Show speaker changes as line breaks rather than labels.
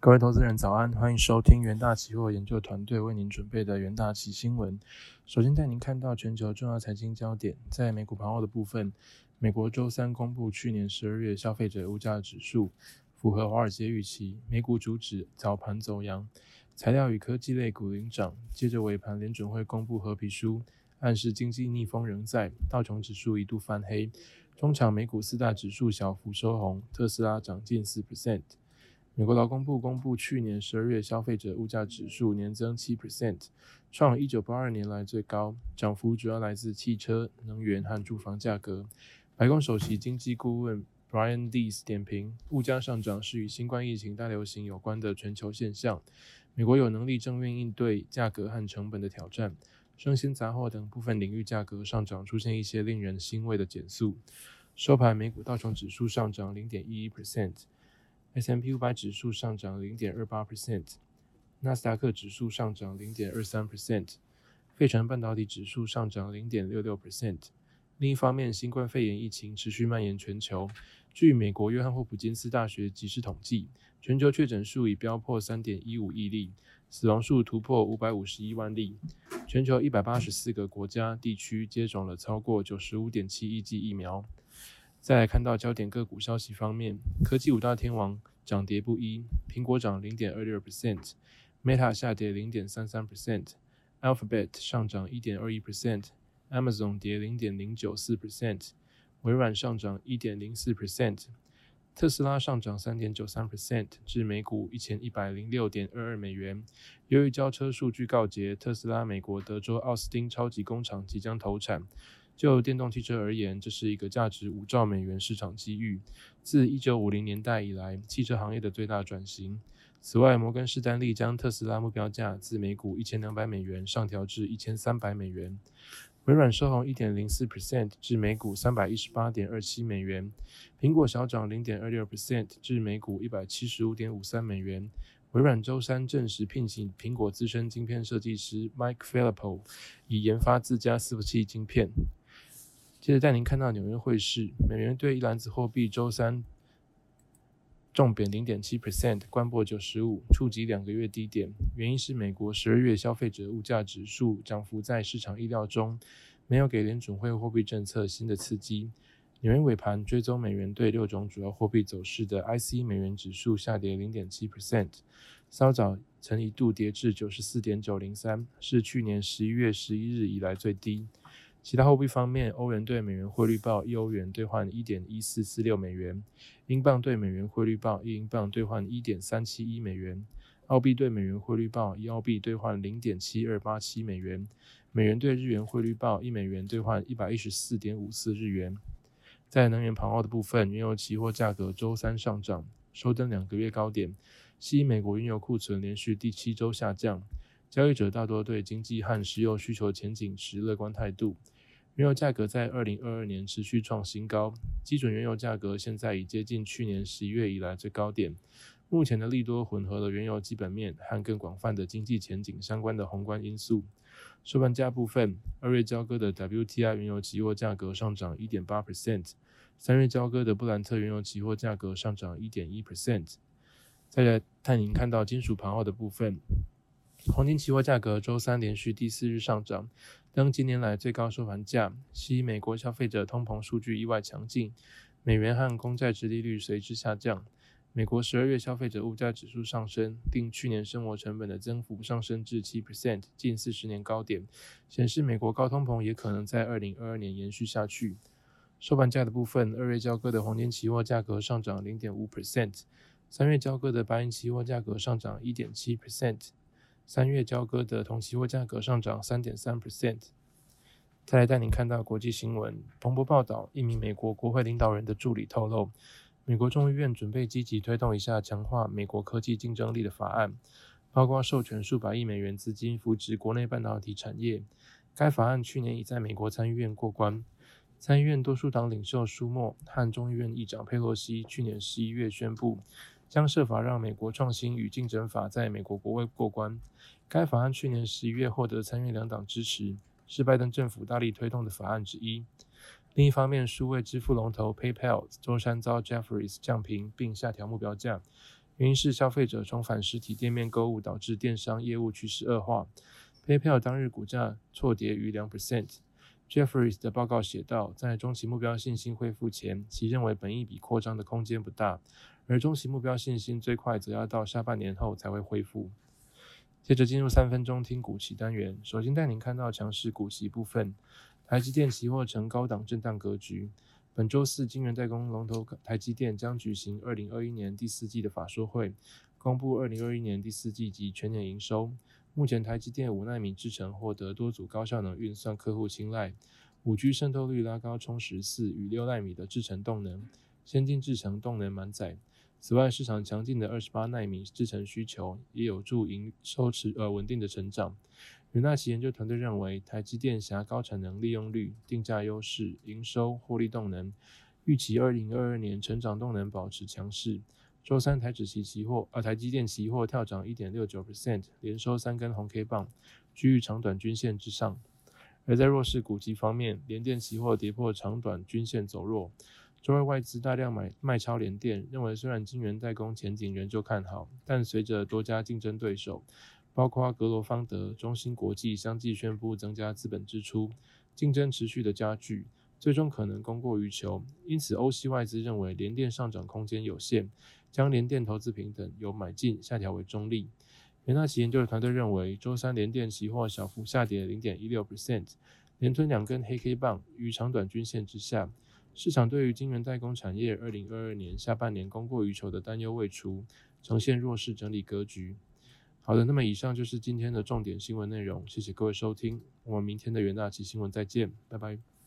各位投资人早安，欢迎收听元大期货研究团队为您准备的元大期新闻。首先带您看到全球重要财经焦点，在美股盘后的部分，美国周三公布去年十二月消费者物价指数，符合华尔街预期，美股主指早盘走阳，材料与科技类股领涨。接着尾盘联准会公布合皮书，暗示经济逆风仍在，道琼指数一度翻黑。中场美股四大指数小幅收红，特斯拉涨近四 percent。美国劳工部公布去年十二月消费者物价指数年增七 percent，创一九八二年来最高，涨幅主要来自汽车、能源和住房价格。白宫首席经济顾问 Brian Deese 点评，物价上涨是与新冠疫情大流行有关的全球现象。美国有能力正面应对价格和成本的挑战，生鲜杂货等部分领域价格上涨出现一些令人欣慰的减速。收盘，美股道琼指数上涨零点一一 percent。S M P 五百指数上涨零点二八 percent，纳斯达克指数上涨零点二三 percent，费城半导体指数上涨零点六六 percent。另一方面，新冠肺炎疫情持续蔓延全球。据美国约翰霍普金斯大学即时统计，全球确诊数已飙破三点一五亿例，死亡数突破五百五十一万例。全球一百八十四个国家地区接种了超过九十五点七亿剂疫苗。再来看到焦点个股消息方面，科技五大天王涨跌不一，苹果涨零点二六 percent，Meta 下跌零点三三 percent，Alphabet 上涨一点二一 percent，Amazon 跌零点零九四 percent，微软上涨一点零四 percent，特斯拉上涨三点九三 percent 至每股一千一百零六点二二美元。由于交车数据告捷，特斯拉美国德州奥斯汀超级工厂即将投产。就电动汽车而言，这是一个价值五兆美元市场机遇。自一九五零年代以来，汽车行业的最大转型。此外，摩根士丹利将特斯拉目标价自每股一千两百美元上调至一千三百美元。微软收红一点零四 percent 至每股三百一十八点二七美元。苹果小涨零点二六 percent 至每股一百七十五点五三美元。微软周三证实聘请苹果资深晶片设计师 Mike Filippo，以研发自家伺服器晶片。接着带您看到纽约汇市，美元兑一篮子货币周三重贬零点七 percent，关破九十五，触及两个月低点。原因是美国十二月消费者物价指数涨幅在市场意料中，没有给联准会货币政策新的刺激。纽约尾盘追踪美元对六种主要货币走势的 IC 美元指数下跌零点七 percent，稍早曾一度跌至九十四点九零三，是去年十一月十一日以来最低。其他货币方面，欧元对美元汇率报一欧元兑换一点一四四六美元，英镑对美元汇率报一英镑兑换一点三七一美元，澳币对美元汇率报一澳币兑换零点七二八七美元，美元对日元汇率报一美元兑换一百一十四点五四日元。在能源盘后的部分，原油期货价格周三上涨，收登两个月高点，西美国原油库存连续第七周下降。交易者大多对经济和石油需求前景持乐观态度。原油价格在二零二二年持续创新高，基准原油价格现在已接近去年十一月以来最高点。目前的利多混合了原油基本面和更广泛的经济前景相关的宏观因素。收盘价部分，二月交割的 WTI 原油期货价格上涨一点八 percent，三月交割的布兰特原油期货价格上涨一点一 percent。再来带您看到金属盘后的部分。黄金期货价格周三连续第四日上涨，登今年来最高收盘价。吸美国消费者通膨数据意外强劲，美元和公债殖利率随之下降。美国十二月消费者物价指数上升，并去年生活成本的增幅上升至七 percent，近四十年高点，显示美国高通膨也可能在二零二二年延续下去。收盘价的部分，二月交割的黄金期货价格上涨零点五 percent，三月交割的白银期货价格上涨一点七 percent。三月交割的铜期货价格上涨三点三 percent。再来带您看到国际新闻。彭博报道，一名美国国会领导人的助理透露，美国众议院准备积极推动一下强化美国科技竞争力的法案，包括授权数百亿美元资金扶植国内半导体产业。该法案去年已在美国参议院过关。参议院多数党领袖舒默和众议院议长佩洛西去年十一月宣布。将设法让美国创新与竞争法在美国国会过关。该法案去年十一月获得参院两党支持，是拜登政府大力推动的法案之一。另一方面，数位支付龙头 PayPal 周三遭 Jeffries 降评并下调目标价，原因是消费者重返实体店面购物，导致电商业务趋势恶化。PayPal 当日股价错跌逾两 percent。Jeffries 的报告写道，在中期目标信心恢复前，其认为本益比扩张的空间不大，而中期目标信心最快则要到下半年后才会恢复。接着进入三分钟听股期单元，首先带您看到强势股期部分，台积电期货呈高档震荡格局。本周四，晶圆代工龙头台积电将举行二零二一年第四季的法说会，公布二零二一年第四季及全年营收。目前，台积电五纳米制程获得多组高效能运算客户青睐，五 G 渗透率拉高，充十四与六纳米的制程动能，先进制程动能满载。此外，市场强劲的二十八纳米制程需求也有助营收持呃稳定的成长。元大奇研究团队认为，台积电辖高产能利用率、定价优势、营收获利动能，预期二零二二年成长动能保持强势。周三台指期期货，呃台积电期货跳涨一点六九 percent，连收三根红 K 棒，居于长短均线之上。而在弱势股基方面，联电期货跌破长短均线走弱。周二外资大量买卖超联电，认为虽然晶圆代工前景仍旧看好，但随着多家竞争对手。包括格罗方德、中芯国际相继宣布增加资本支出，竞争持续的加剧，最终可能供过于求。因此，欧系外资认为联电上涨空间有限，将联电投资平等由买进下调为中立。元大旗研究的团队认为，周三联电期货小幅下跌零点一六 percent，连吞两根黑 K 棒于长短均线之下。市场对于晶圆代工产业二零二二年下半年供过于求的担忧未除，呈现弱势整理格局。好的，那么以上就是今天的重点新闻内容，谢谢各位收听，我们明天的元大旗新闻再见，拜拜。